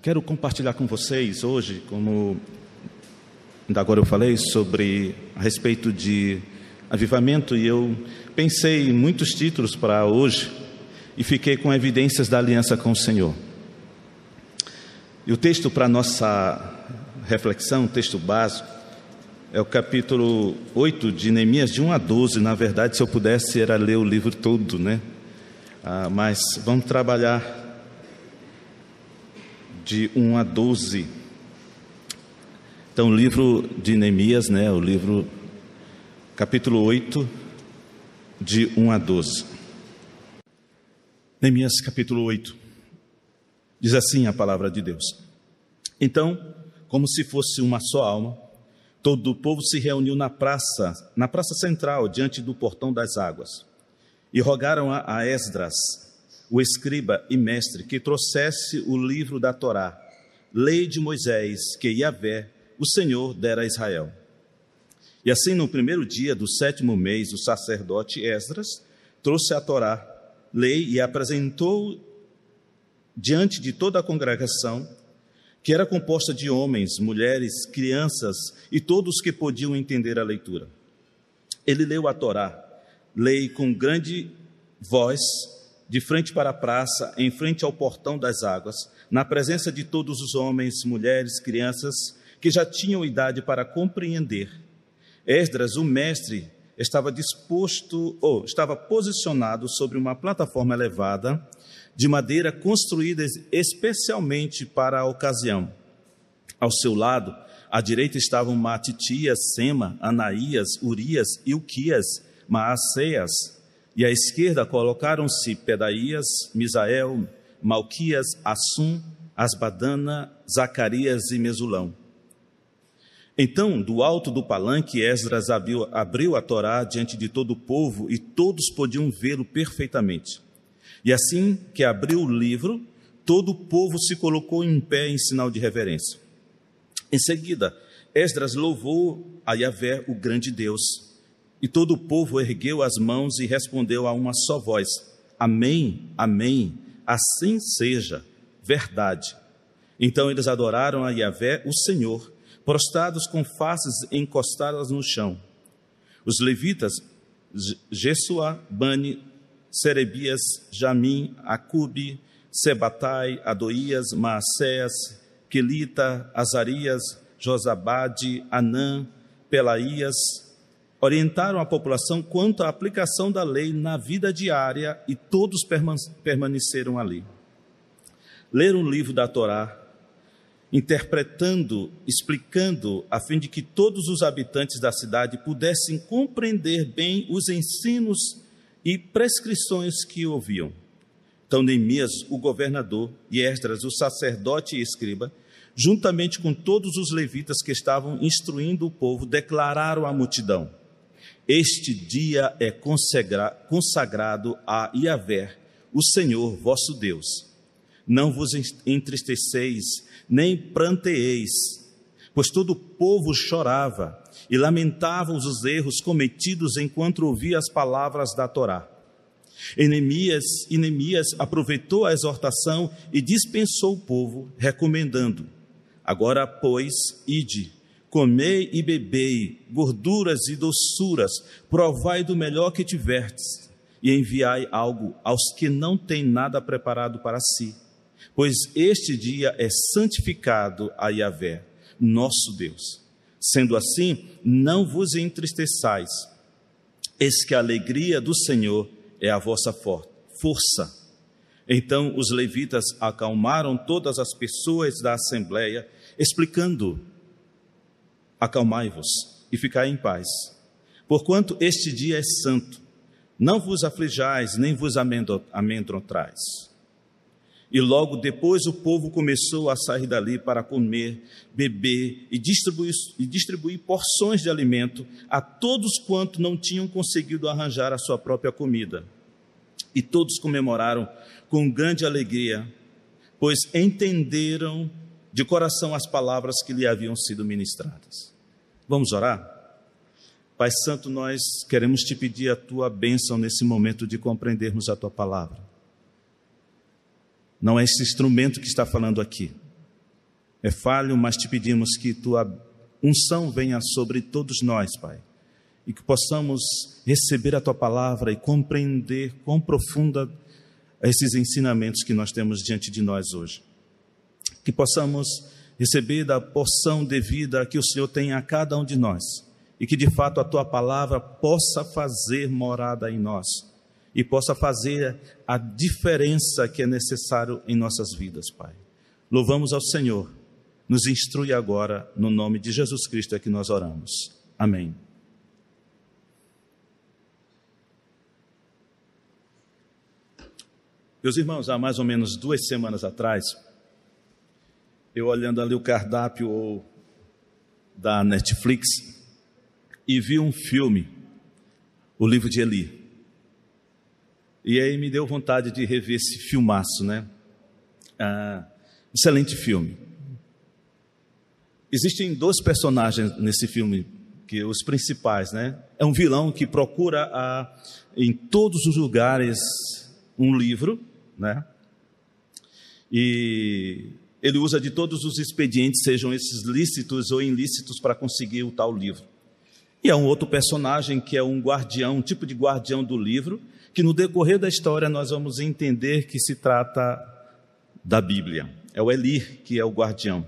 Quero compartilhar com vocês hoje, como ainda agora eu falei sobre a respeito de avivamento e eu pensei em muitos títulos para hoje e fiquei com evidências da aliança com o Senhor. E o texto para nossa reflexão, o texto básico, é o capítulo 8 de Neemias, de 1 a 12. Na verdade, se eu pudesse, era ler o livro todo, né? Ah, mas vamos trabalhar de 1 a 12. Então, o livro de Neemias, né, o livro capítulo 8, de 1 a 12. Neemias capítulo 8. Diz assim a palavra de Deus. Então, como se fosse uma só alma, todo o povo se reuniu na praça, na praça central, diante do portão das águas, e rogaram a Esdras, o escriba e mestre, que trouxesse o livro da Torá, lei de Moisés, que Yahvé, o Senhor, dera a Israel. E assim, no primeiro dia do sétimo mês, o sacerdote Esdras trouxe a Torá, lei, e apresentou diante de toda a congregação, que era composta de homens, mulheres, crianças e todos que podiam entender a leitura. Ele leu a Torá, lei com grande voz, de frente para a praça, em frente ao portão das águas, na presença de todos os homens, mulheres, crianças que já tinham idade para compreender. Esdras, o mestre, estava disposto ou estava posicionado sobre uma plataforma elevada de madeira construída especialmente para a ocasião. Ao seu lado, à direita estavam Matitias, Sema, Anaías, Urias, Ilquias, Maaceias, e à esquerda colocaram-se Pedaías, Misael, Malquias, Assum, Asbadana, Zacarias e Mesulão. Então, do alto do palanque, Esdras abriu, abriu a Torá diante de todo o povo e todos podiam vê-lo perfeitamente. E assim que abriu o livro, todo o povo se colocou em pé em sinal de reverência. Em seguida, Esdras louvou a Yahvé, o grande Deus, e todo o povo ergueu as mãos e respondeu a uma só voz: Amém, Amém, assim seja, verdade. Então eles adoraram a Yahvé, o Senhor, prostrados com faces encostadas no chão. Os levitas, Jesua, Bani, Serebias, Jamim, Acubi, Sebatai, Adoias, Maacéas, Quelita, Azarias, Josabade, Anã, Pelaías, orientaram a população quanto à aplicação da lei na vida diária e todos permaneceram ali. Leram o livro da Torá, interpretando, explicando, a fim de que todos os habitantes da cidade pudessem compreender bem os ensinos e prescrições que ouviam. Então, Neemias, o governador, e Esdras, o sacerdote e escriba, juntamente com todos os levitas que estavam instruindo o povo, declararam à multidão: este dia é consagrado a Iavé, o Senhor vosso Deus. Não vos entristeceis, nem pranteeis, pois todo o povo chorava e lamentava os erros cometidos enquanto ouvia as palavras da Torá. Enemias, Enemias aproveitou a exortação e dispensou o povo, recomendando: Agora, pois, ide Comei e bebei gorduras e doçuras, provai do melhor que tiverdes, e enviai algo aos que não têm nada preparado para si, pois este dia é santificado a Yahvé, nosso Deus. Sendo assim, não vos entristeçais, eis que a alegria do Senhor é a vossa força. Então os levitas acalmaram todas as pessoas da assembleia, explicando acalmai-vos e ficai em paz. Porquanto este dia é santo, não vos aflijais, nem vos amedrontais. E logo depois o povo começou a sair dali para comer, beber e distribuir, e distribuir porções de alimento a todos quanto não tinham conseguido arranjar a sua própria comida. E todos comemoraram com grande alegria, pois entenderam de coração as palavras que lhe haviam sido ministradas. Vamos orar? Pai Santo, nós queremos te pedir a tua bênção nesse momento de compreendermos a tua palavra. Não é esse instrumento que está falando aqui, é falho, mas te pedimos que tua unção venha sobre todos nós, Pai, e que possamos receber a tua palavra e compreender quão profunda esses ensinamentos que nós temos diante de nós hoje. Que possamos receber da porção devida que o Senhor tem a cada um de nós e que de fato a tua palavra possa fazer morada em nós e possa fazer a diferença que é necessário em nossas vidas, Pai. Louvamos ao Senhor. Nos instrui agora, no nome de Jesus Cristo é que nós oramos. Amém. Meus irmãos, há mais ou menos duas semanas atrás, eu olhando ali o cardápio da Netflix e vi um filme, o livro de Eli. E aí me deu vontade de rever esse filmaço, né? Ah, excelente filme. Existem dois personagens nesse filme, que os principais, né? É um vilão que procura a, em todos os lugares um livro, né? E ele usa de todos os expedientes, sejam esses lícitos ou ilícitos, para conseguir o tal livro. E há um outro personagem que é um guardião, um tipo de guardião do livro, que no decorrer da história nós vamos entender que se trata da Bíblia. É o Elir que é o guardião.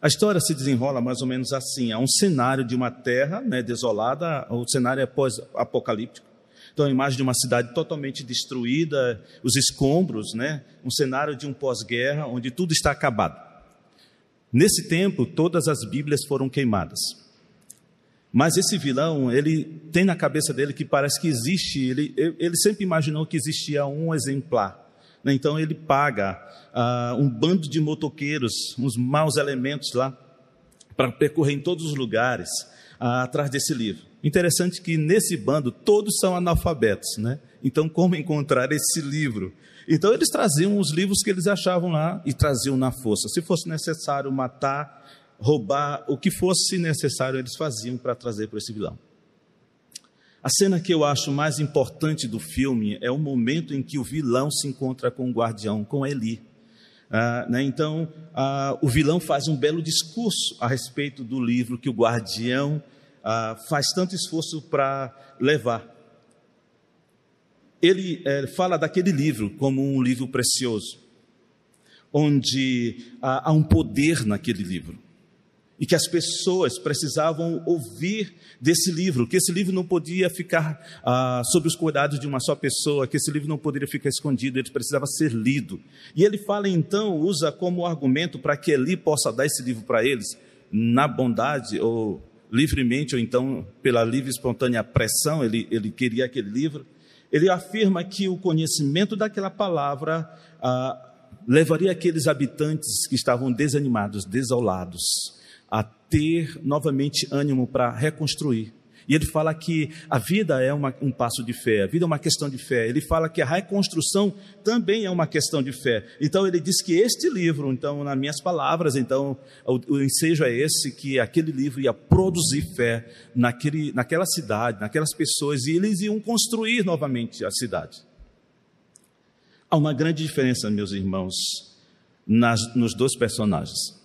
A história se desenrola mais ou menos assim: há um cenário de uma terra né, desolada, o cenário é pós-apocalíptico. Então, a imagem de uma cidade totalmente destruída, os escombros, né? um cenário de um pós-guerra, onde tudo está acabado. Nesse tempo, todas as Bíblias foram queimadas. Mas esse vilão, ele tem na cabeça dele que parece que existe, ele, ele sempre imaginou que existia um exemplar. Né? Então ele paga uh, um bando de motoqueiros, uns maus elementos lá, para percorrer em todos os lugares uh, atrás desse livro. Interessante que nesse bando todos são analfabetos, né? Então, como encontrar esse livro? Então, eles traziam os livros que eles achavam lá e traziam na força. Se fosse necessário matar, roubar, o que fosse necessário, eles faziam para trazer para esse vilão. A cena que eu acho mais importante do filme é o momento em que o vilão se encontra com o guardião, com Eli. Ah, né? Então, ah, o vilão faz um belo discurso a respeito do livro que o guardião ah, faz tanto esforço para levar. Ele é, fala daquele livro como um livro precioso, onde há um poder naquele livro e que as pessoas precisavam ouvir desse livro, que esse livro não podia ficar ah, sob os cuidados de uma só pessoa, que esse livro não poderia ficar escondido, ele precisava ser lido. E ele fala então, usa como argumento para que Eli possa dar esse livro para eles, na bondade ou livremente, ou então pela livre e espontânea pressão, ele, ele queria aquele livro. Ele afirma que o conhecimento daquela palavra ah, levaria aqueles habitantes que estavam desanimados, desolados, a ter novamente ânimo para reconstruir. E ele fala que a vida é uma, um passo de fé, a vida é uma questão de fé. Ele fala que a reconstrução também é uma questão de fé. Então ele diz que este livro, então, nas minhas palavras, então, o, o ensejo é esse, que aquele livro ia produzir fé naquele, naquela cidade, naquelas pessoas, e eles iam construir novamente a cidade. Há uma grande diferença, meus irmãos, nas, nos dois personagens.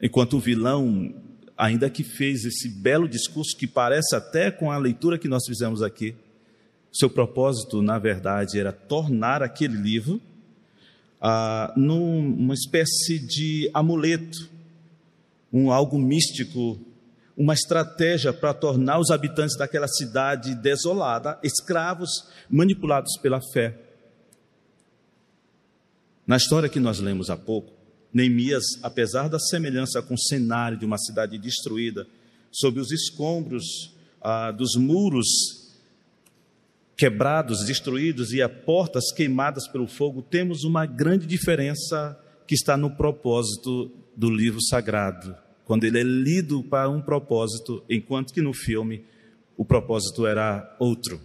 Enquanto o vilão, ainda que fez esse belo discurso que parece até com a leitura que nós fizemos aqui, seu propósito, na verdade, era tornar aquele livro ah, numa espécie de amuleto, um algo místico, uma estratégia para tornar os habitantes daquela cidade desolada escravos manipulados pela fé. Na história que nós lemos há pouco, Neemias, apesar da semelhança com o cenário de uma cidade destruída, sob os escombros ah, dos muros quebrados, destruídos e as portas queimadas pelo fogo, temos uma grande diferença que está no propósito do livro sagrado, quando ele é lido para um propósito, enquanto que no filme o propósito era outro.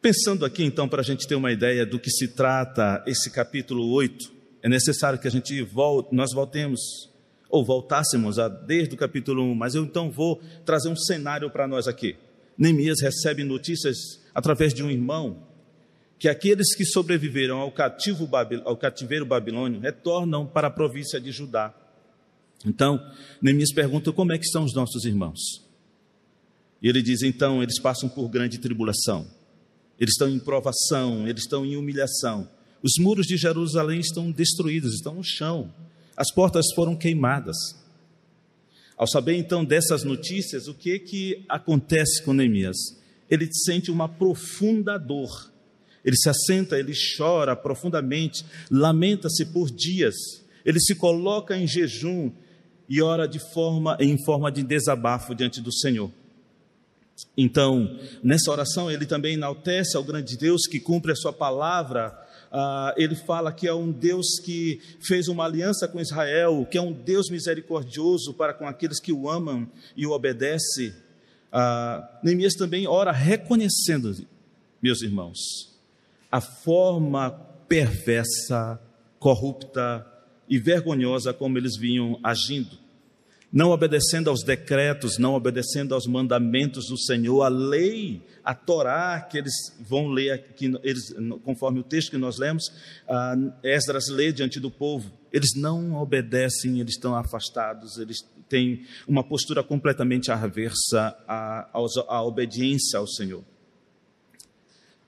Pensando aqui então, para a gente ter uma ideia do que se trata esse capítulo 8, é necessário que a gente volte, nós voltemos, ou voltássemos a, desde o capítulo 1, mas eu então vou trazer um cenário para nós aqui. Neemias recebe notícias através de um irmão que aqueles que sobreviveram ao, cativo, ao cativeiro babilônio retornam para a província de Judá. Então, Neemias pergunta como é que estão os nossos irmãos. E ele diz, então, eles passam por grande tribulação. Eles estão em provação, eles estão em humilhação. Os muros de Jerusalém estão destruídos, estão no chão. As portas foram queimadas. Ao saber então dessas notícias, o que que acontece com Neemias? Ele sente uma profunda dor. Ele se assenta, ele chora profundamente, lamenta-se por dias. Ele se coloca em jejum e ora de forma em forma de desabafo diante do Senhor. Então, nessa oração, ele também enaltece ao grande Deus que cumpre a sua palavra. Ah, ele fala que é um Deus que fez uma aliança com Israel, que é um Deus misericordioso para com aqueles que o amam e o obedecem. Ah, Neemias também ora reconhecendo, meus irmãos, a forma perversa, corrupta e vergonhosa como eles vinham agindo não obedecendo aos decretos, não obedecendo aos mandamentos do Senhor, a lei, a Torá, que eles vão ler, aqui, eles, conforme o texto que nós lemos, uh, Esdras lê diante do povo, eles não obedecem, eles estão afastados, eles têm uma postura completamente aversa à, à obediência ao Senhor.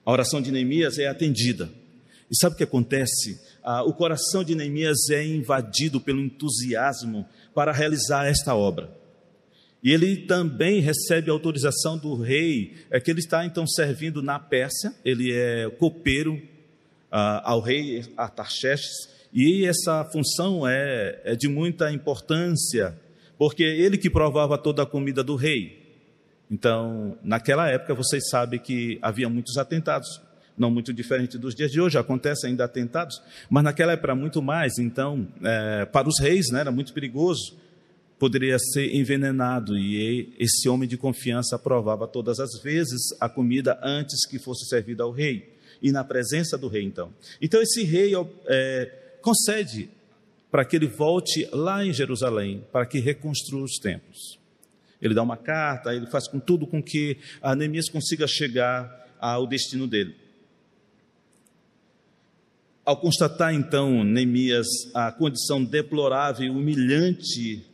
A oração de Neemias é atendida. E sabe o que acontece? Ah, o coração de Neemias é invadido pelo entusiasmo para realizar esta obra. E ele também recebe autorização do rei, é que ele está então servindo na Pérsia, ele é copeiro ah, ao rei Artaxerxes, e essa função é, é de muita importância, porque ele que provava toda a comida do rei. Então, naquela época, vocês sabem que havia muitos atentados não muito diferente dos dias de hoje, acontecem ainda atentados, mas naquela época muito mais, então, é, para os reis né, era muito perigoso, poderia ser envenenado, e esse homem de confiança provava todas as vezes a comida antes que fosse servida ao rei, e na presença do rei, então. Então, esse rei é, concede para que ele volte lá em Jerusalém, para que reconstrua os templos. Ele dá uma carta, ele faz com tudo com que a Neemias consiga chegar ao destino dele. Ao constatar então Neemias a condição deplorável e humilhante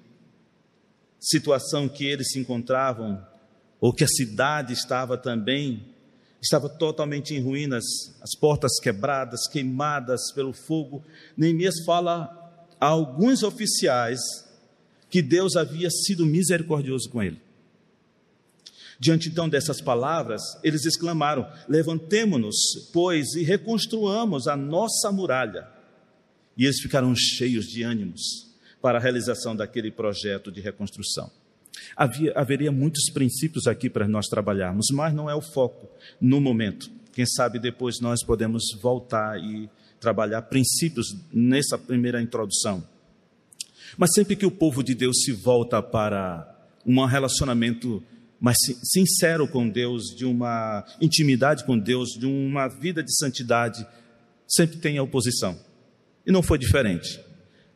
situação que eles se encontravam, ou que a cidade estava também, estava totalmente em ruínas, as portas quebradas, queimadas pelo fogo, Neemias fala a alguns oficiais que Deus havia sido misericordioso com ele. Diante então dessas palavras, eles exclamaram: Levantemo-nos, pois, e reconstruamos a nossa muralha. E eles ficaram cheios de ânimos para a realização daquele projeto de reconstrução. Havia, haveria muitos princípios aqui para nós trabalharmos, mas não é o foco no momento. Quem sabe depois nós podemos voltar e trabalhar princípios nessa primeira introdução. Mas sempre que o povo de Deus se volta para um relacionamento mas sincero com Deus, de uma intimidade com Deus, de uma vida de santidade, sempre tem a oposição. E não foi diferente.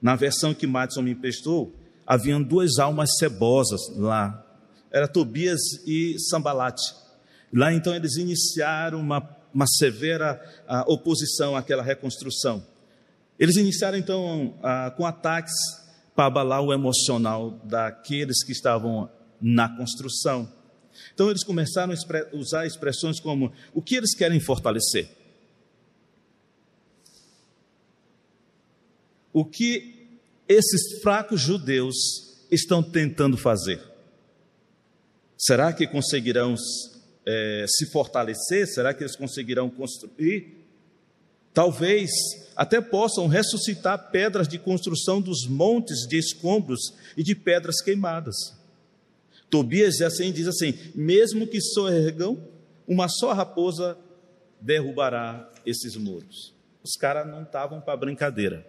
Na versão que Madison me emprestou, haviam duas almas cebosas lá. Era Tobias e Sambalate. Lá então eles iniciaram uma, uma severa uh, oposição àquela reconstrução. Eles iniciaram então uh, com ataques para abalar o emocional daqueles que estavam na construção. Então eles começaram a usar expressões como o que eles querem fortalecer. O que esses fracos judeus estão tentando fazer? Será que conseguirão é, se fortalecer? Será que eles conseguirão construir? Talvez até possam ressuscitar pedras de construção dos montes de escombros e de pedras queimadas. Tobias assim diz assim: mesmo que sorregam, uma só raposa derrubará esses muros. Os caras não estavam para brincadeira.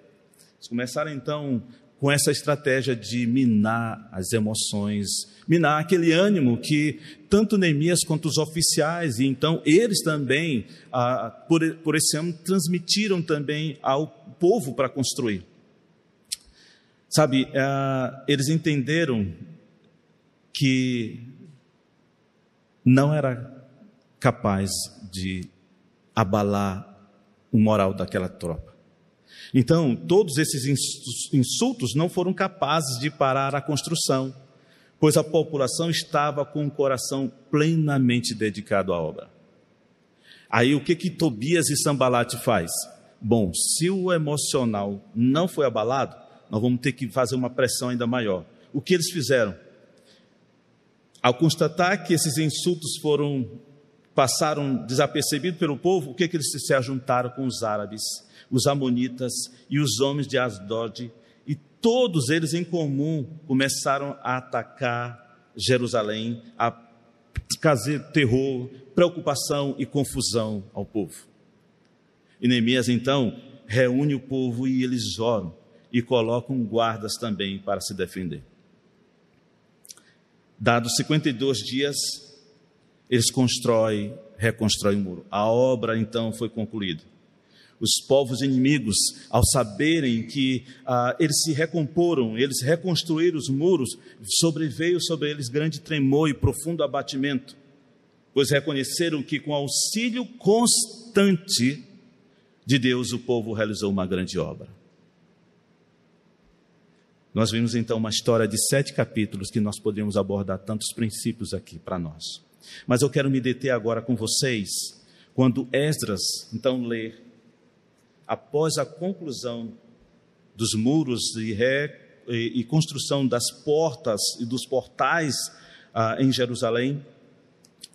Eles começaram então com essa estratégia de minar as emoções, minar aquele ânimo que tanto Neemias quanto os oficiais, e então eles também, ah, por, por esse ano, transmitiram também ao povo para construir. Sabe, ah, eles entenderam que não era capaz de abalar o moral daquela tropa. Então, todos esses insultos não foram capazes de parar a construção, pois a população estava com o coração plenamente dedicado à obra. Aí o que que Tobias e Sambalate faz? Bom, se o emocional não foi abalado, nós vamos ter que fazer uma pressão ainda maior. O que eles fizeram? Ao constatar que esses insultos foram passaram desapercebidos pelo povo, o que, que eles se ajuntaram com os árabes, os amonitas e os homens de Asdod, e todos eles em comum começaram a atacar Jerusalém, a trazer terror, preocupação e confusão ao povo. E Neemias então reúne o povo e eles oram e colocam guardas também para se defender. Dados 52 dias, eles constroem, reconstroem o muro. A obra então foi concluída. Os povos inimigos, ao saberem que ah, eles se recomporam, eles reconstruíram os muros, sobreveio sobre eles grande tremor e profundo abatimento, pois reconheceram que com auxílio constante de Deus o povo realizou uma grande obra. Nós vimos então uma história de sete capítulos que nós podemos abordar tantos princípios aqui para nós. Mas eu quero me deter agora com vocês quando Esdras então lê, após a conclusão dos muros e, re, e, e construção das portas e dos portais ah, em Jerusalém,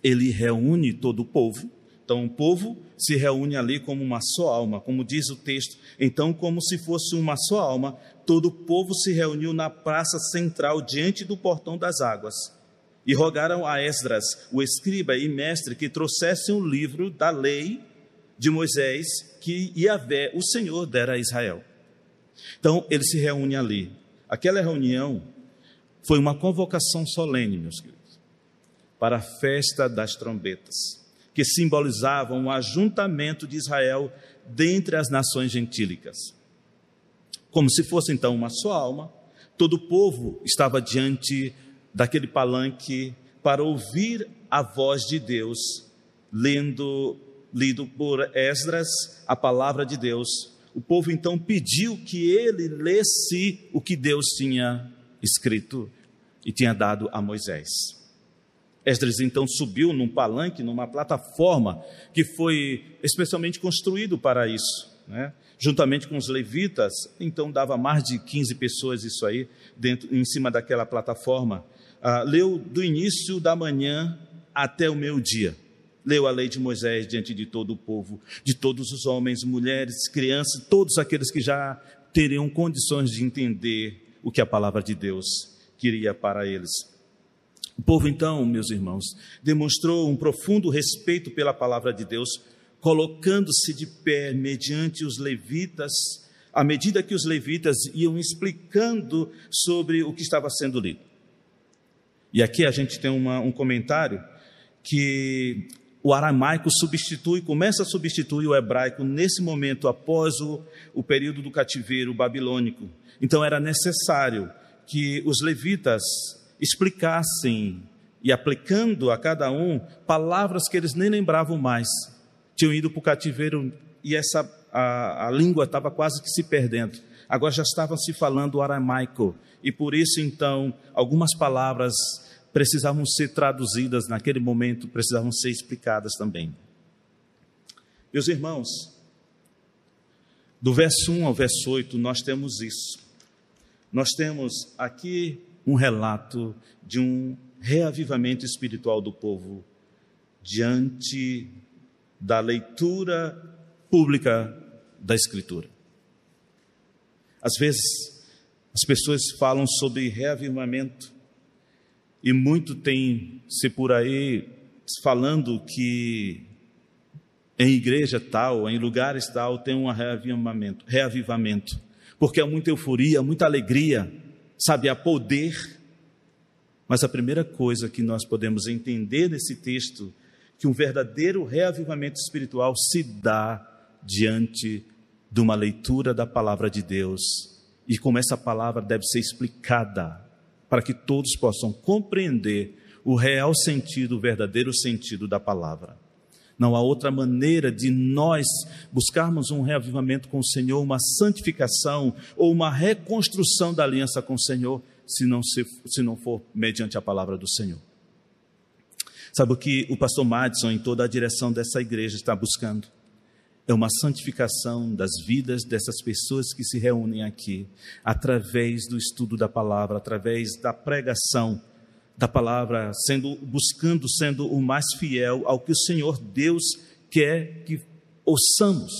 ele reúne todo o povo. Então, o povo se reúne ali como uma só alma, como diz o texto. Então, como se fosse uma só alma, todo o povo se reuniu na praça central diante do portão das águas e rogaram a Esdras, o escriba e mestre, que trouxesse um livro da lei de Moisés que Yahvé, o Senhor, dera a Israel. Então, ele se reúne ali. Aquela reunião foi uma convocação solene, meus queridos, para a festa das trombetas, que simbolizavam o ajuntamento de Israel dentre as nações gentílicas. Como se fosse então uma só alma, todo o povo estava diante daquele palanque para ouvir a voz de Deus, lendo, lido por Esdras a palavra de Deus. O povo então pediu que ele lesse o que Deus tinha escrito e tinha dado a Moisés. Esdras então subiu num palanque, numa plataforma que foi especialmente construído para isso, né? juntamente com os levitas, então dava mais de 15 pessoas isso aí, dentro, em cima daquela plataforma ah, leu do início da manhã até o meio-dia. Leu a lei de Moisés diante de todo o povo, de todos os homens, mulheres, crianças, todos aqueles que já teriam condições de entender o que a palavra de Deus queria para eles. O povo, então, meus irmãos, demonstrou um profundo respeito pela palavra de Deus, colocando-se de pé mediante os levitas, à medida que os levitas iam explicando sobre o que estava sendo lido. E aqui a gente tem uma, um comentário que o aramaico substitui, começa a substituir o hebraico nesse momento, após o, o período do cativeiro babilônico. Então era necessário que os levitas explicassem e aplicando a cada um palavras que eles nem lembravam mais. Tinham ido para o cativeiro e essa a, a língua estava quase que se perdendo. Agora já estavam se falando aramaico e por isso então algumas palavras precisavam ser traduzidas naquele momento, precisavam ser explicadas também. Meus irmãos, do verso 1 ao verso 8, nós temos isso. Nós temos aqui um relato de um reavivamento espiritual do povo diante da leitura pública da Escritura. Às vezes, as pessoas falam sobre reavivamento e muito tem se por aí falando que em igreja tal, em lugares tal, tem um reavivamento, reavivamento, porque há muita euforia, muita alegria, sabe, há poder. Mas a primeira coisa que nós podemos entender nesse texto, que um verdadeiro reavivamento espiritual se dá diante de uma leitura da palavra de Deus, e como essa palavra deve ser explicada para que todos possam compreender o real sentido, o verdadeiro sentido da palavra. Não há outra maneira de nós buscarmos um reavivamento com o Senhor, uma santificação ou uma reconstrução da aliança com o Senhor, se não, se, se não for mediante a palavra do Senhor. Sabe o que o pastor Madison, em toda a direção dessa igreja, está buscando? É uma santificação das vidas dessas pessoas que se reúnem aqui, através do estudo da palavra, através da pregação da palavra, sendo buscando sendo o mais fiel ao que o Senhor Deus quer que ouçamos,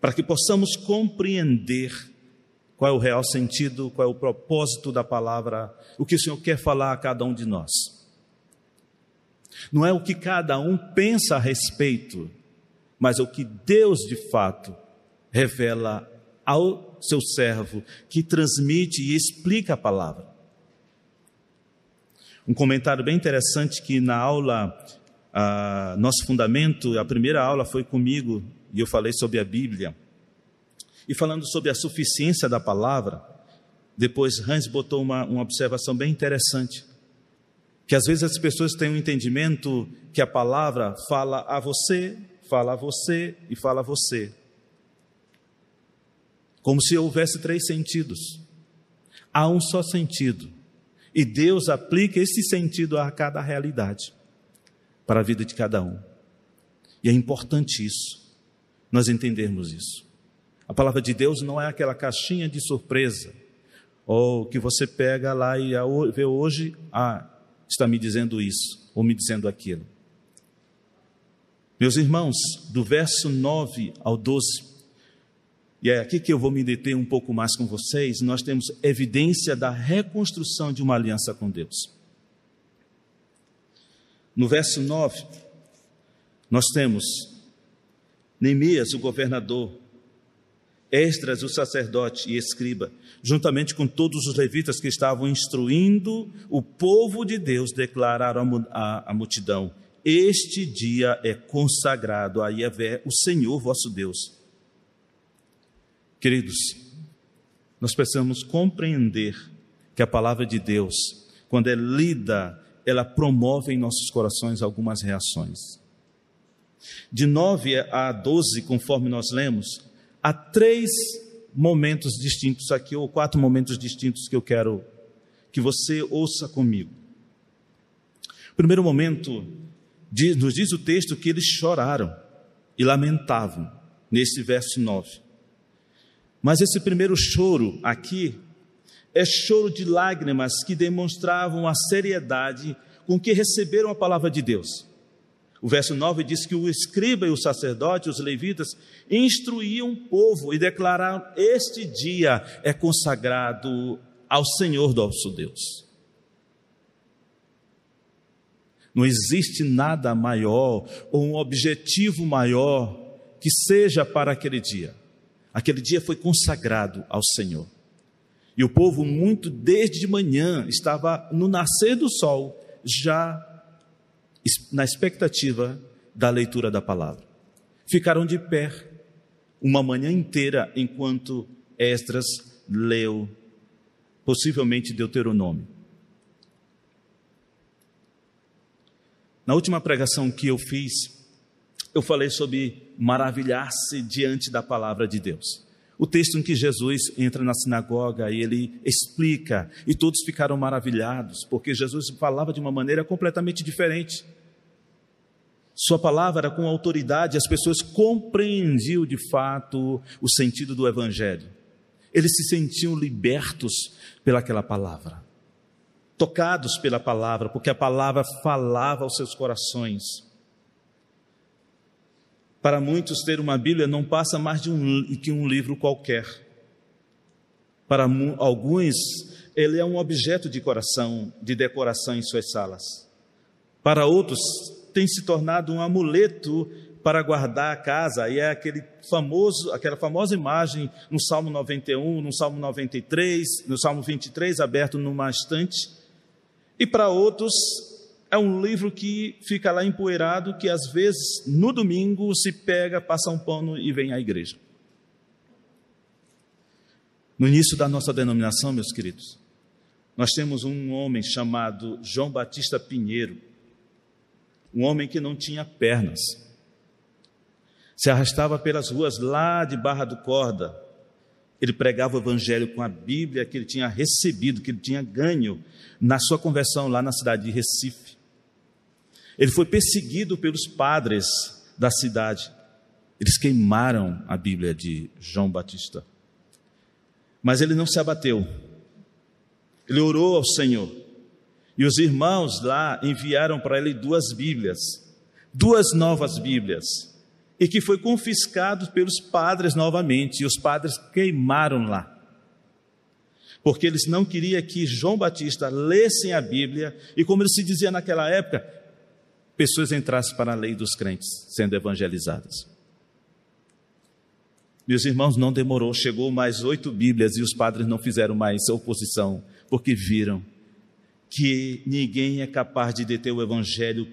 para que possamos compreender qual é o real sentido, qual é o propósito da palavra, o que o Senhor quer falar a cada um de nós. Não é o que cada um pensa a respeito, mas é o que Deus de fato revela ao seu servo, que transmite e explica a palavra. Um comentário bem interessante que na aula, a, nosso fundamento, a primeira aula foi comigo e eu falei sobre a Bíblia. E falando sobre a suficiência da palavra, depois Hans botou uma, uma observação bem interessante. Que às vezes as pessoas têm um entendimento que a palavra fala a você, fala a você e fala a você. Como se houvesse três sentidos. Há um só sentido. E Deus aplica esse sentido a cada realidade, para a vida de cada um. E é importante isso, nós entendermos isso. A palavra de Deus não é aquela caixinha de surpresa, ou que você pega lá e vê hoje, ah, está me dizendo isso, ou me dizendo aquilo. Meus irmãos, do verso 9 ao 12, e é aqui que eu vou me deter um pouco mais com vocês. Nós temos evidência da reconstrução de uma aliança com Deus. No verso 9, nós temos Neemias, o governador, Esdras, o sacerdote e escriba, juntamente com todos os levitas que estavam instruindo o povo de Deus, declararam à multidão: Este dia é consagrado a Yahvé, o Senhor vosso Deus Queridos, nós precisamos compreender que a palavra de Deus, quando é lida, ela promove em nossos corações algumas reações. De 9 a 12, conforme nós lemos, há três momentos distintos aqui, ou quatro momentos distintos que eu quero que você ouça comigo. Primeiro momento, nos diz o texto que eles choraram e lamentavam, nesse verso 9. Mas esse primeiro choro aqui é choro de lágrimas que demonstravam a seriedade com que receberam a palavra de Deus. O verso 9 diz que o escriba e o sacerdote, os levitas, instruíam o povo e declararam: Este dia é consagrado ao Senhor nosso Deus. Não existe nada maior ou um objetivo maior que seja para aquele dia. Aquele dia foi consagrado ao Senhor. E o povo, muito desde de manhã, estava no nascer do sol, já na expectativa da leitura da palavra. Ficaram de pé uma manhã inteira enquanto Esdras leu, possivelmente Deuteronômio. Na última pregação que eu fiz, eu falei sobre maravilhar-se diante da palavra de Deus. O texto em que Jesus entra na sinagoga e ele explica, e todos ficaram maravilhados, porque Jesus falava de uma maneira completamente diferente. Sua palavra era com autoridade, as pessoas compreendiam de fato o sentido do Evangelho. Eles se sentiam libertos pelaquela palavra, tocados pela palavra, porque a palavra falava aos seus corações. Para muitos, ter uma Bíblia não passa mais de um, que um livro qualquer. Para alguns, ele é um objeto de coração, de decoração em suas salas. Para outros, tem se tornado um amuleto para guardar a casa, e é aquele famoso, aquela famosa imagem no Salmo 91, no Salmo 93, no Salmo 23, aberto numa estante. E para outros, é um livro que fica lá empoeirado, que às vezes no domingo se pega, passa um pano e vem à igreja. No início da nossa denominação, meus queridos, nós temos um homem chamado João Batista Pinheiro. um homem que não tinha pernas. Se arrastava pelas ruas lá de Barra do Corda. Ele pregava o evangelho com a Bíblia que ele tinha recebido, que ele tinha ganho na sua conversão lá na cidade de Recife. Ele foi perseguido pelos padres da cidade. Eles queimaram a Bíblia de João Batista. Mas ele não se abateu. Ele orou ao Senhor. E os irmãos lá enviaram para ele duas Bíblias, duas novas Bíblias, e que foi confiscado pelos padres novamente, e os padres queimaram lá. Porque eles não queriam que João Batista lessem a Bíblia, e como ele se dizia naquela época, pessoas entrassem para a lei dos crentes, sendo evangelizadas. Meus irmãos, não demorou, chegou mais oito Bíblias e os padres não fizeram mais oposição, porque viram que ninguém é capaz de deter o Evangelho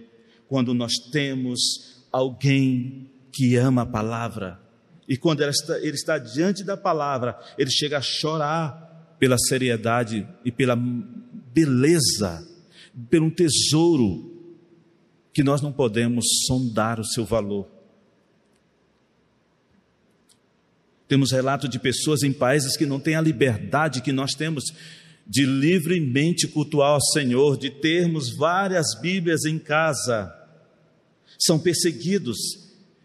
quando nós temos alguém que ama a palavra. E quando está, ele está diante da palavra, ele chega a chorar pela seriedade e pela beleza, pelo tesouro que nós não podemos sondar o seu valor. Temos relato de pessoas em países que não têm a liberdade que nós temos de livremente cultuar ao Senhor, de termos várias Bíblias em casa, são perseguidos,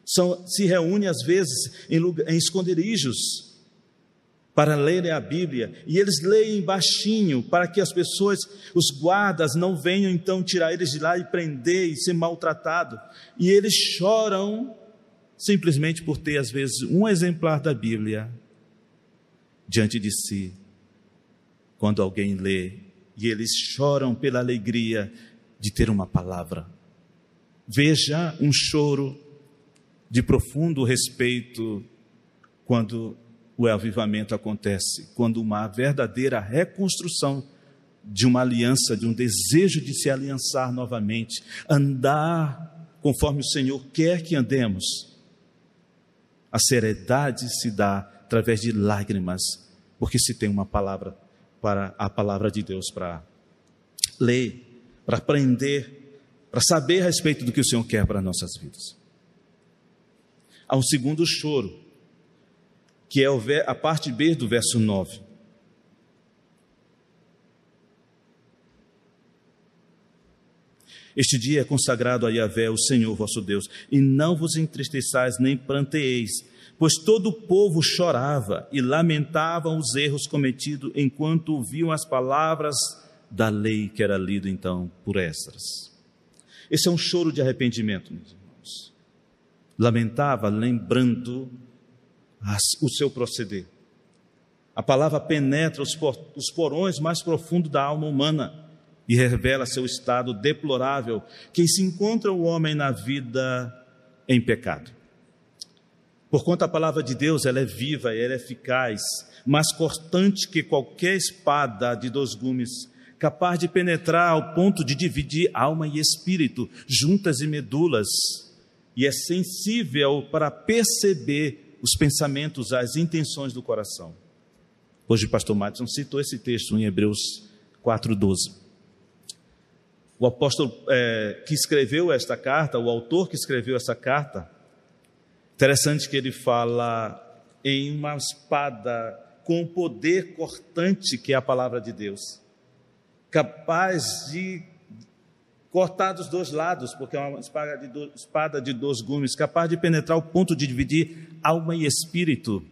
são, se reúnem às vezes em, lugar, em esconderijos para lerem a Bíblia, e eles leem baixinho para que as pessoas, os guardas, não venham então tirar eles de lá e prender e ser maltratado, e eles choram simplesmente por ter às vezes um exemplar da Bíblia diante de si quando alguém lê e eles choram pela alegria de ter uma palavra. Veja um choro de profundo respeito quando o avivamento acontece, quando uma verdadeira reconstrução de uma aliança, de um desejo de se aliançar novamente, andar conforme o Senhor quer que andemos. A seriedade se dá através de lágrimas, porque se tem uma palavra para a palavra de Deus, para ler, para aprender, para saber a respeito do que o Senhor quer para nossas vidas. Há um segundo choro, que é a parte B do verso 9. Este dia é consagrado a Yahvé, o Senhor vosso Deus, e não vos entristeçais nem pranteeis, pois todo o povo chorava e lamentavam os erros cometidos enquanto ouviam as palavras da lei que era lido então por Esdras. Esse é um choro de arrependimento, meus irmãos. Lamentava lembrando o seu proceder. A palavra penetra os, por, os porões mais profundos da alma humana e revela seu estado deplorável que se encontra o homem na vida em pecado. Porquanto a palavra de Deus ela é viva, ela é eficaz, mais cortante que qualquer espada de dois gumes, capaz de penetrar ao ponto de dividir alma e espírito, juntas e medulas, e é sensível para perceber os pensamentos, as intenções do coração. Hoje o pastor Matson citou esse texto em Hebreus 4,12. O apóstolo é, que escreveu esta carta, o autor que escreveu essa carta, Interessante que ele fala em uma espada com o poder cortante que é a palavra de Deus, capaz de cortar dos lados, porque é uma espada de, espada de dois gumes, capaz de penetrar o ponto de dividir alma e espírito.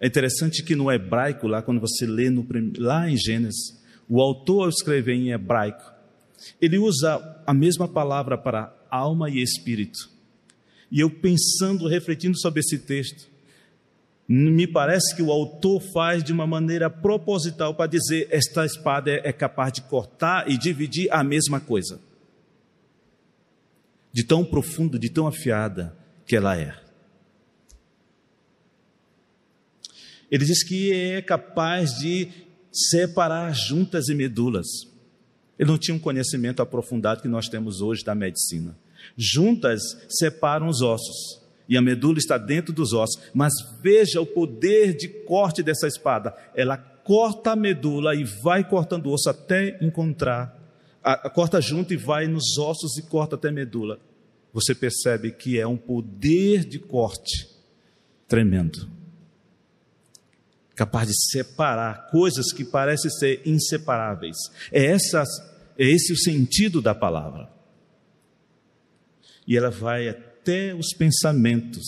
É interessante que no hebraico, lá quando você lê no, lá em Gênesis, o autor escreve em hebraico, ele usa a mesma palavra para alma e espírito. E eu pensando, refletindo sobre esse texto, me parece que o autor faz de uma maneira proposital para dizer esta espada é, capaz de cortar e dividir a mesma coisa. De tão profunda, de tão afiada que ela é. Ele diz que é capaz de separar juntas e medulas. Ele não tinha um conhecimento aprofundado que nós temos hoje da medicina. Juntas separam os ossos e a medula está dentro dos ossos. Mas veja o poder de corte dessa espada. Ela corta a medula e vai cortando o osso até encontrar a, a, corta junto e vai nos ossos e corta até medula. Você percebe que é um poder de corte tremendo capaz de separar coisas que parecem ser inseparáveis. É, essa, é esse o sentido da palavra. E ela vai até os pensamentos.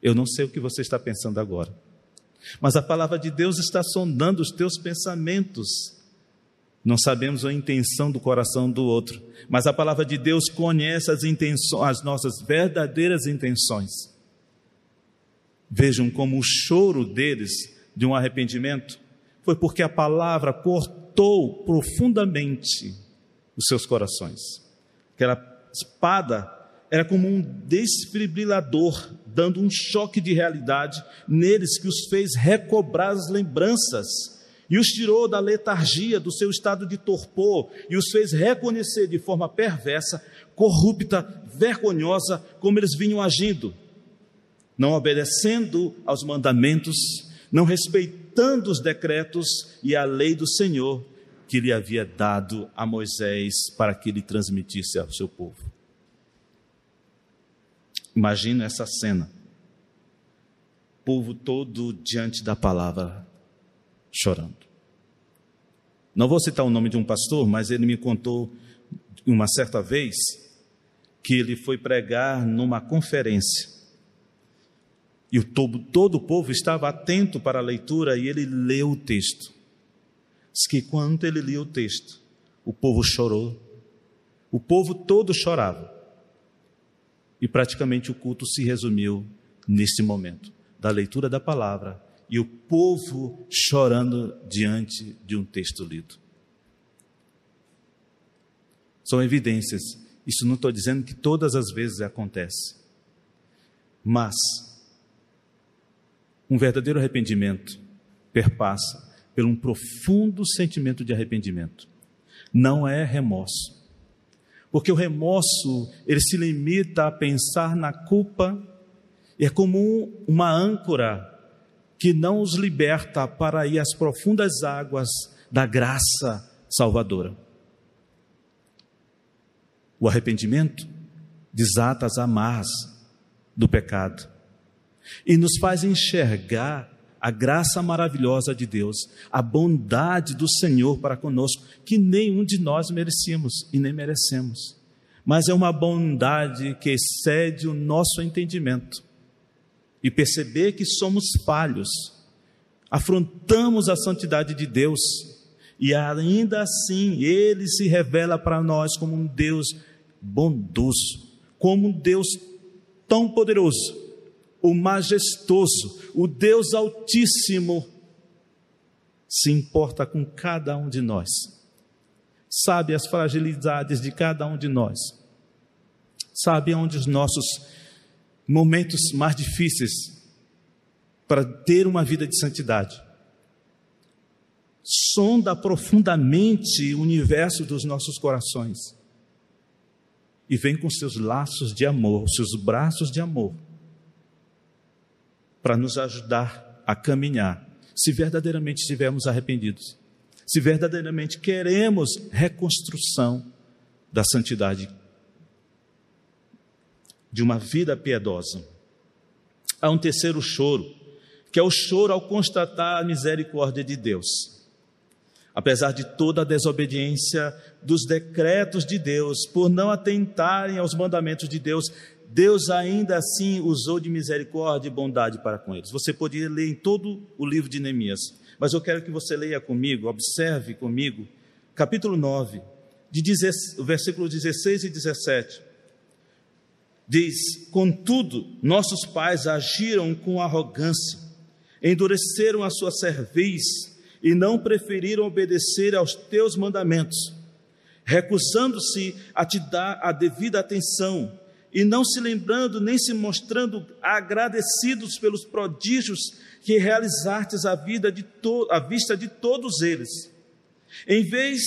Eu não sei o que você está pensando agora, mas a palavra de Deus está sondando os teus pensamentos. Não sabemos a intenção do coração do outro, mas a palavra de Deus conhece as intenções, as nossas verdadeiras intenções. Vejam como o choro deles de um arrependimento foi porque a palavra cortou profundamente os seus corações. Aquela espada era como um desfibrilador, dando um choque de realidade neles que os fez recobrar as lembranças e os tirou da letargia, do seu estado de torpor e os fez reconhecer de forma perversa, corrupta, vergonhosa como eles vinham agindo não obedecendo aos mandamentos, não respeitando os decretos e a lei do Senhor que lhe havia dado a Moisés para que ele transmitisse ao seu povo. Imagina essa cena. Povo todo diante da palavra, chorando. Não vou citar o nome de um pastor, mas ele me contou uma certa vez que ele foi pregar numa conferência e o todo, todo o povo estava atento para a leitura e ele leu o texto. Diz que quando ele lia o texto, o povo chorou. O povo todo chorava. E praticamente o culto se resumiu nesse momento da leitura da palavra e o povo chorando diante de um texto lido. São evidências. Isso não estou dizendo que todas as vezes acontece. Mas um verdadeiro arrependimento perpassa por um profundo sentimento de arrependimento. Não é remorso. Porque o remorso, ele se limita a pensar na culpa, é como uma âncora que não os liberta para ir às profundas águas da graça salvadora. O arrependimento desata as amarras do pecado e nos faz enxergar a graça maravilhosa de Deus, a bondade do Senhor para conosco, que nenhum de nós merecíamos e nem merecemos. Mas é uma bondade que excede o nosso entendimento. E perceber que somos falhos, afrontamos a santidade de Deus, e ainda assim Ele se revela para nós como um Deus bondoso, como um Deus tão poderoso o majestoso, o Deus Altíssimo, se importa com cada um de nós, sabe as fragilidades de cada um de nós, sabe onde os nossos momentos mais difíceis para ter uma vida de santidade. Sonda profundamente o universo dos nossos corações e vem com seus laços de amor, seus braços de amor para nos ajudar a caminhar, se verdadeiramente estivermos arrependidos, se verdadeiramente queremos reconstrução da santidade, de uma vida piedosa. Há um terceiro choro, que é o choro ao constatar a misericórdia de Deus. Apesar de toda a desobediência dos decretos de Deus, por não atentarem aos mandamentos de Deus, Deus ainda assim usou de misericórdia e bondade para com eles. Você poderia ler em todo o livro de Neemias, mas eu quero que você leia comigo, observe comigo, capítulo 9, de 10, versículo 16 e 17. Diz: Contudo, nossos pais agiram com arrogância, endureceram a sua cerviz e não preferiram obedecer aos teus mandamentos, recusando-se a te dar a devida atenção e não se lembrando nem se mostrando agradecidos pelos prodígios que realizastes à, vida de à vista de todos eles. Em vez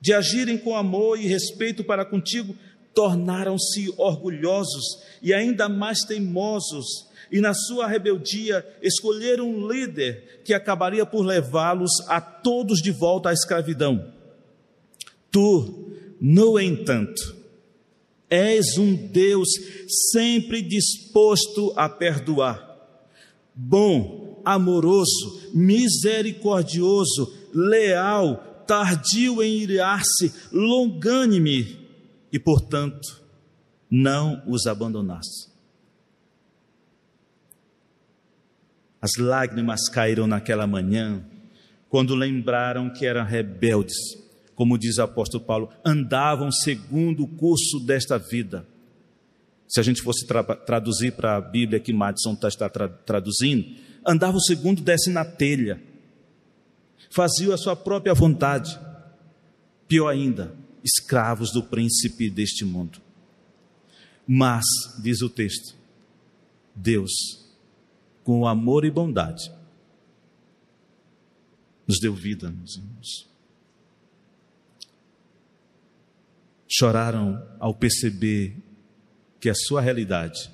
de agirem com amor e respeito para contigo, tornaram-se orgulhosos e ainda mais teimosos, e na sua rebeldia escolheram um líder que acabaria por levá-los a todos de volta à escravidão. Tu, no entanto, és um Deus sempre disposto a perdoar, bom, amoroso, misericordioso, leal, tardio em irar-se, longânime e, portanto, não os abandonaste. As lágrimas caíram naquela manhã, quando lembraram que eram rebeldes, como diz o apóstolo Paulo, andavam segundo o curso desta vida. Se a gente fosse tra traduzir para a Bíblia que Madison está, está tra traduzindo, andavam segundo desce na telha, faziam a sua própria vontade. Pior ainda, escravos do príncipe deste mundo. Mas, diz o texto, Deus com amor e bondade, nos deu vida, meus irmãos. Choraram ao perceber que a sua realidade,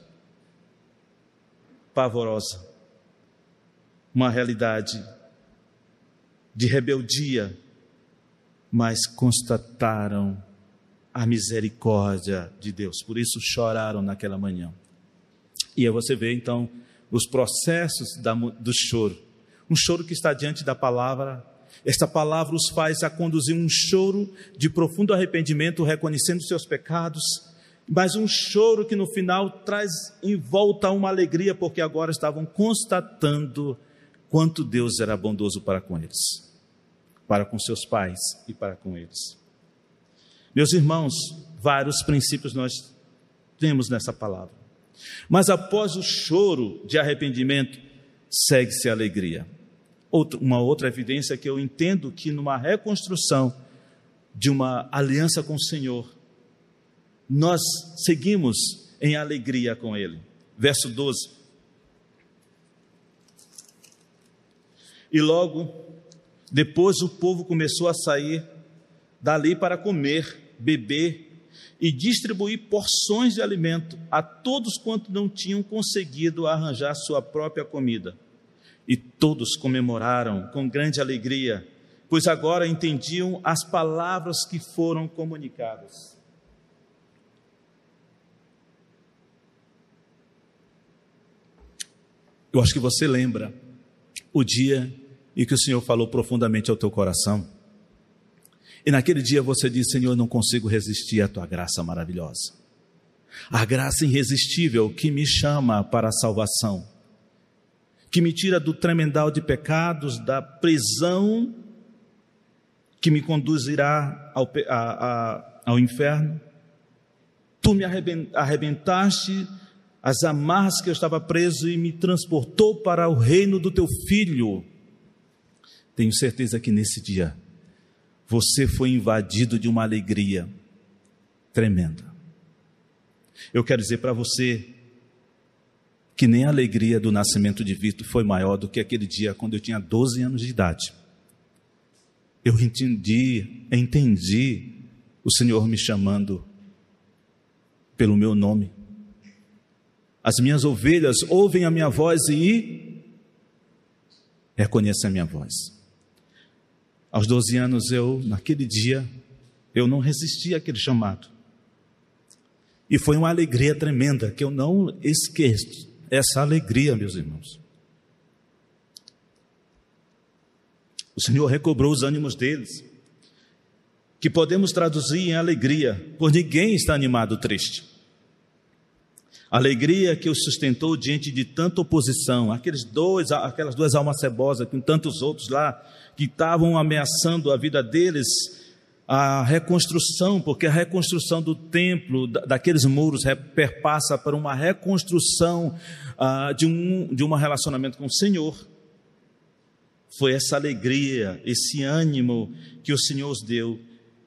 pavorosa, uma realidade de rebeldia, mas constataram a misericórdia de Deus. Por isso choraram naquela manhã. E aí você vê então os processos da, do choro. Um choro que está diante da palavra. Esta palavra os faz a conduzir um choro de profundo arrependimento, reconhecendo seus pecados, mas um choro que no final traz em volta uma alegria, porque agora estavam constatando quanto Deus era bondoso para com eles, para com seus pais e para com eles. Meus irmãos, vários princípios nós temos nessa palavra. Mas após o choro de arrependimento, segue-se a alegria. Uma outra evidência que eu entendo que numa reconstrução de uma aliança com o Senhor, nós seguimos em alegria com Ele. Verso 12. E logo, depois o povo começou a sair dali para comer, beber e distribuir porções de alimento a todos quantos não tinham conseguido arranjar sua própria comida. E todos comemoraram com grande alegria, pois agora entendiam as palavras que foram comunicadas. Eu acho que você lembra o dia em que o Senhor falou profundamente ao teu coração e naquele dia você diz: Senhor, não consigo resistir à tua graça maravilhosa. A graça irresistível que me chama para a salvação, que me tira do tremendal de pecados, da prisão que me conduzirá ao, a, a, ao inferno. Tu me arrebentaste as amarras que eu estava preso e me transportou para o reino do teu filho. Tenho certeza que nesse dia você foi invadido de uma alegria tremenda. Eu quero dizer para você que nem a alegria do nascimento de Vitor foi maior do que aquele dia quando eu tinha 12 anos de idade. Eu entendi, entendi o Senhor me chamando pelo meu nome. As minhas ovelhas ouvem a minha voz e reconhecem a minha voz. Aos 12 anos eu, naquele dia, eu não resisti àquele chamado. E foi uma alegria tremenda que eu não esqueço. Essa alegria, meus irmãos. O Senhor recobrou os ânimos deles, que podemos traduzir em alegria, por ninguém está animado triste. Alegria que os sustentou diante de tanta oposição, aqueles dois, aquelas duas almas cebosas, com tantos outros lá, que estavam ameaçando a vida deles, a reconstrução, porque a reconstrução do templo, daqueles muros, perpassa para uma reconstrução uh, de, um, de um relacionamento com o Senhor. Foi essa alegria, esse ânimo que o Senhor os deu,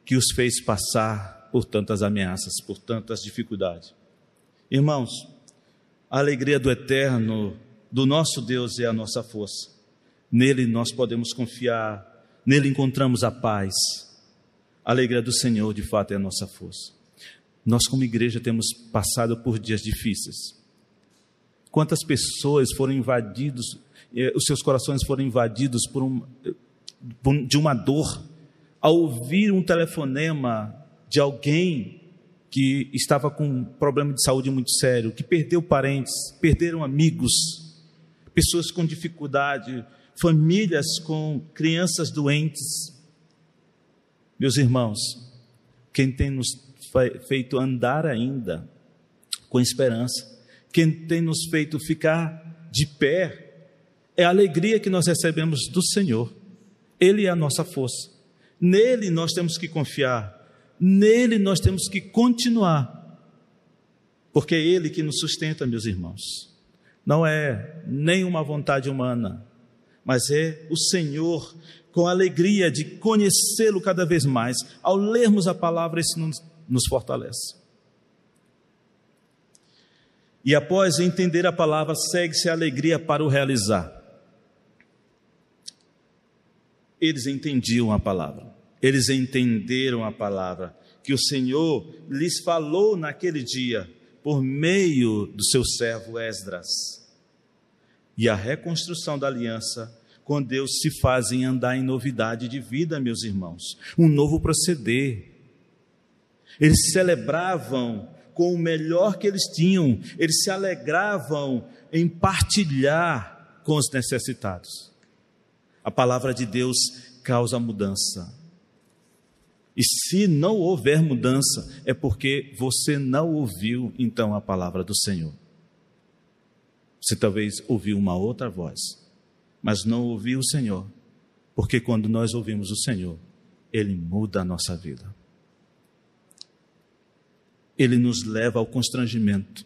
que os fez passar por tantas ameaças, por tantas dificuldades. Irmãos, a alegria do eterno, do nosso Deus é a nossa força. Nele nós podemos confiar, nele encontramos a paz. A alegria do Senhor, de fato, é a nossa força. Nós, como igreja, temos passado por dias difíceis. Quantas pessoas foram invadidos, eh, os seus corações foram invadidos por um, de uma dor, ao ouvir um telefonema de alguém que estava com um problema de saúde muito sério, que perdeu parentes, perderam amigos, pessoas com dificuldade, famílias com crianças doentes. Meus irmãos, quem tem nos feito andar ainda com esperança, quem tem nos feito ficar de pé, é a alegria que nós recebemos do Senhor. Ele é a nossa força. Nele nós temos que confiar, nele nós temos que continuar, porque é Ele que nos sustenta, meus irmãos. Não é nenhuma vontade humana, mas é o Senhor, com a alegria de conhecê-lo cada vez mais. Ao lermos a palavra, isso nos, nos fortalece. E após entender a palavra, segue-se a alegria para o realizar. Eles entendiam a palavra, eles entenderam a palavra que o Senhor lhes falou naquele dia por meio do seu servo Esdras. E a reconstrução da aliança com Deus se fazem andar em novidade de vida, meus irmãos, um novo proceder. Eles celebravam com o melhor que eles tinham, eles se alegravam em partilhar com os necessitados. A palavra de Deus causa mudança. E se não houver mudança, é porque você não ouviu então a palavra do Senhor. Você talvez ouviu uma outra voz, mas não ouviu o Senhor, porque quando nós ouvimos o Senhor, Ele muda a nossa vida. Ele nos leva ao constrangimento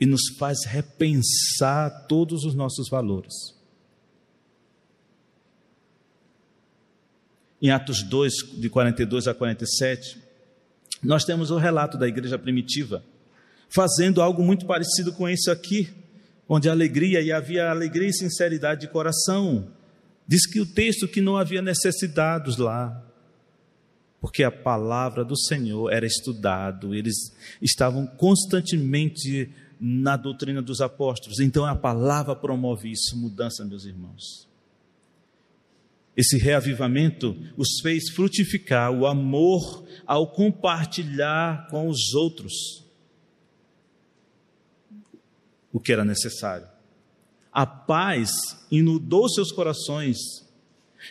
e nos faz repensar todos os nossos valores. em Atos 2, de 42 a 47, nós temos o relato da igreja primitiva, fazendo algo muito parecido com isso aqui, onde alegria, e havia alegria e sinceridade de coração. Diz que o texto que não havia necessidades lá, porque a palavra do Senhor era estudado, eles estavam constantemente na doutrina dos apóstolos. Então a palavra promove isso, mudança, meus irmãos. Esse reavivamento os fez frutificar o amor ao compartilhar com os outros o que era necessário. A paz inundou seus corações,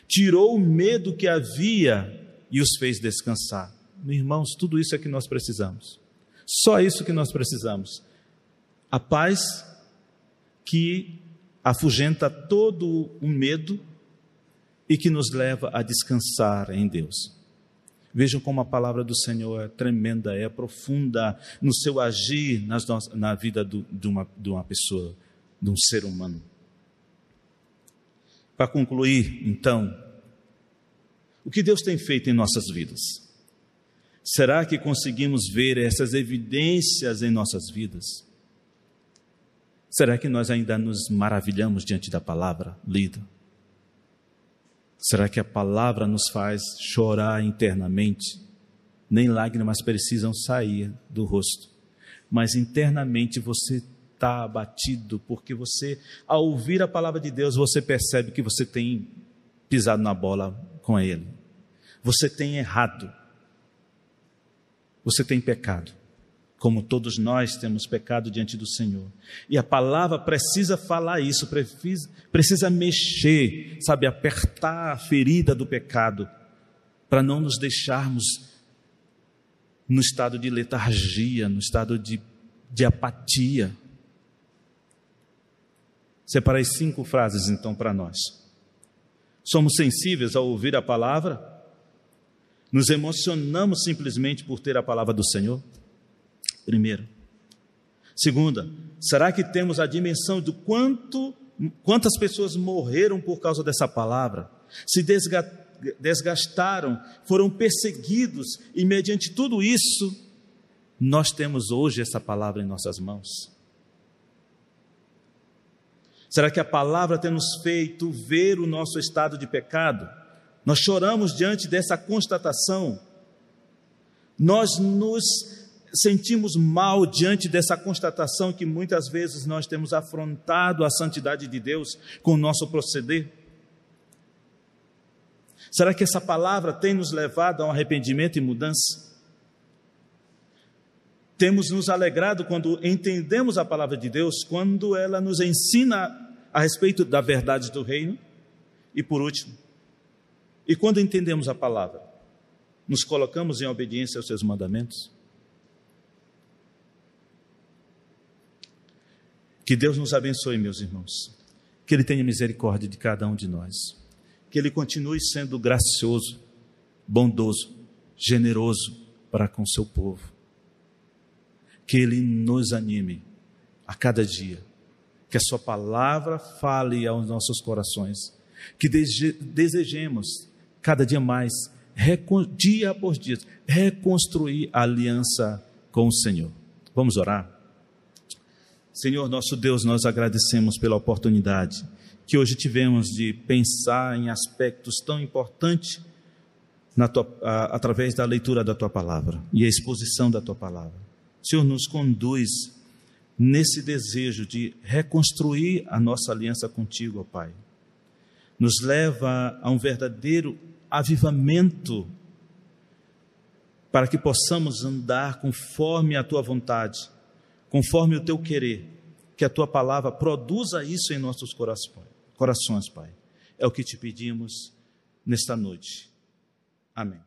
tirou o medo que havia e os fez descansar. Irmãos, tudo isso é que nós precisamos. Só isso que nós precisamos. A paz que afugenta todo o medo e que nos leva a descansar em Deus. Vejam como a palavra do Senhor é tremenda, é profunda no seu agir nas na vida do, de, uma, de uma pessoa, de um ser humano. Para concluir, então, o que Deus tem feito em nossas vidas? Será que conseguimos ver essas evidências em nossas vidas? Será que nós ainda nos maravilhamos diante da palavra lida? Será que a palavra nos faz chorar internamente? Nem lágrimas precisam sair do rosto, mas internamente você está abatido, porque você, ao ouvir a palavra de Deus, você percebe que você tem pisado na bola com Ele, você tem errado, você tem pecado como todos nós temos pecado diante do Senhor. E a palavra precisa falar isso, precisa, mexer, sabe, apertar a ferida do pecado, para não nos deixarmos no estado de letargia, no estado de, de apatia. Separei cinco frases então para nós. Somos sensíveis ao ouvir a palavra? Nos emocionamos simplesmente por ter a palavra do Senhor? Primeiro. Segunda, será que temos a dimensão do quanto quantas pessoas morreram por causa dessa palavra? Se desgastaram, foram perseguidos e mediante tudo isso nós temos hoje essa palavra em nossas mãos. Será que a palavra tem nos feito ver o nosso estado de pecado? Nós choramos diante dessa constatação. Nós nos sentimos mal diante dessa constatação que muitas vezes nós temos afrontado a santidade de Deus com o nosso proceder? Será que essa palavra tem nos levado a um arrependimento e mudança? Temos nos alegrado quando entendemos a palavra de Deus, quando ela nos ensina a respeito da verdade do reino? E por último, e quando entendemos a palavra, nos colocamos em obediência aos seus mandamentos? Que Deus nos abençoe, meus irmãos. Que Ele tenha misericórdia de cada um de nós. Que Ele continue sendo gracioso, bondoso, generoso para com o seu povo. Que Ele nos anime a cada dia. Que a Sua palavra fale aos nossos corações. Que desejemos cada dia mais, dia após dia, reconstruir a aliança com o Senhor. Vamos orar? Senhor nosso Deus, nós agradecemos pela oportunidade que hoje tivemos de pensar em aspectos tão importantes tua, a, através da leitura da tua palavra e a exposição da tua palavra. Senhor, nos conduz nesse desejo de reconstruir a nossa aliança contigo, ó Pai. Nos leva a um verdadeiro avivamento para que possamos andar conforme a tua vontade conforme o teu querer, que a tua palavra produza isso em nossos corações, Pai. É o que te pedimos nesta noite. Amém.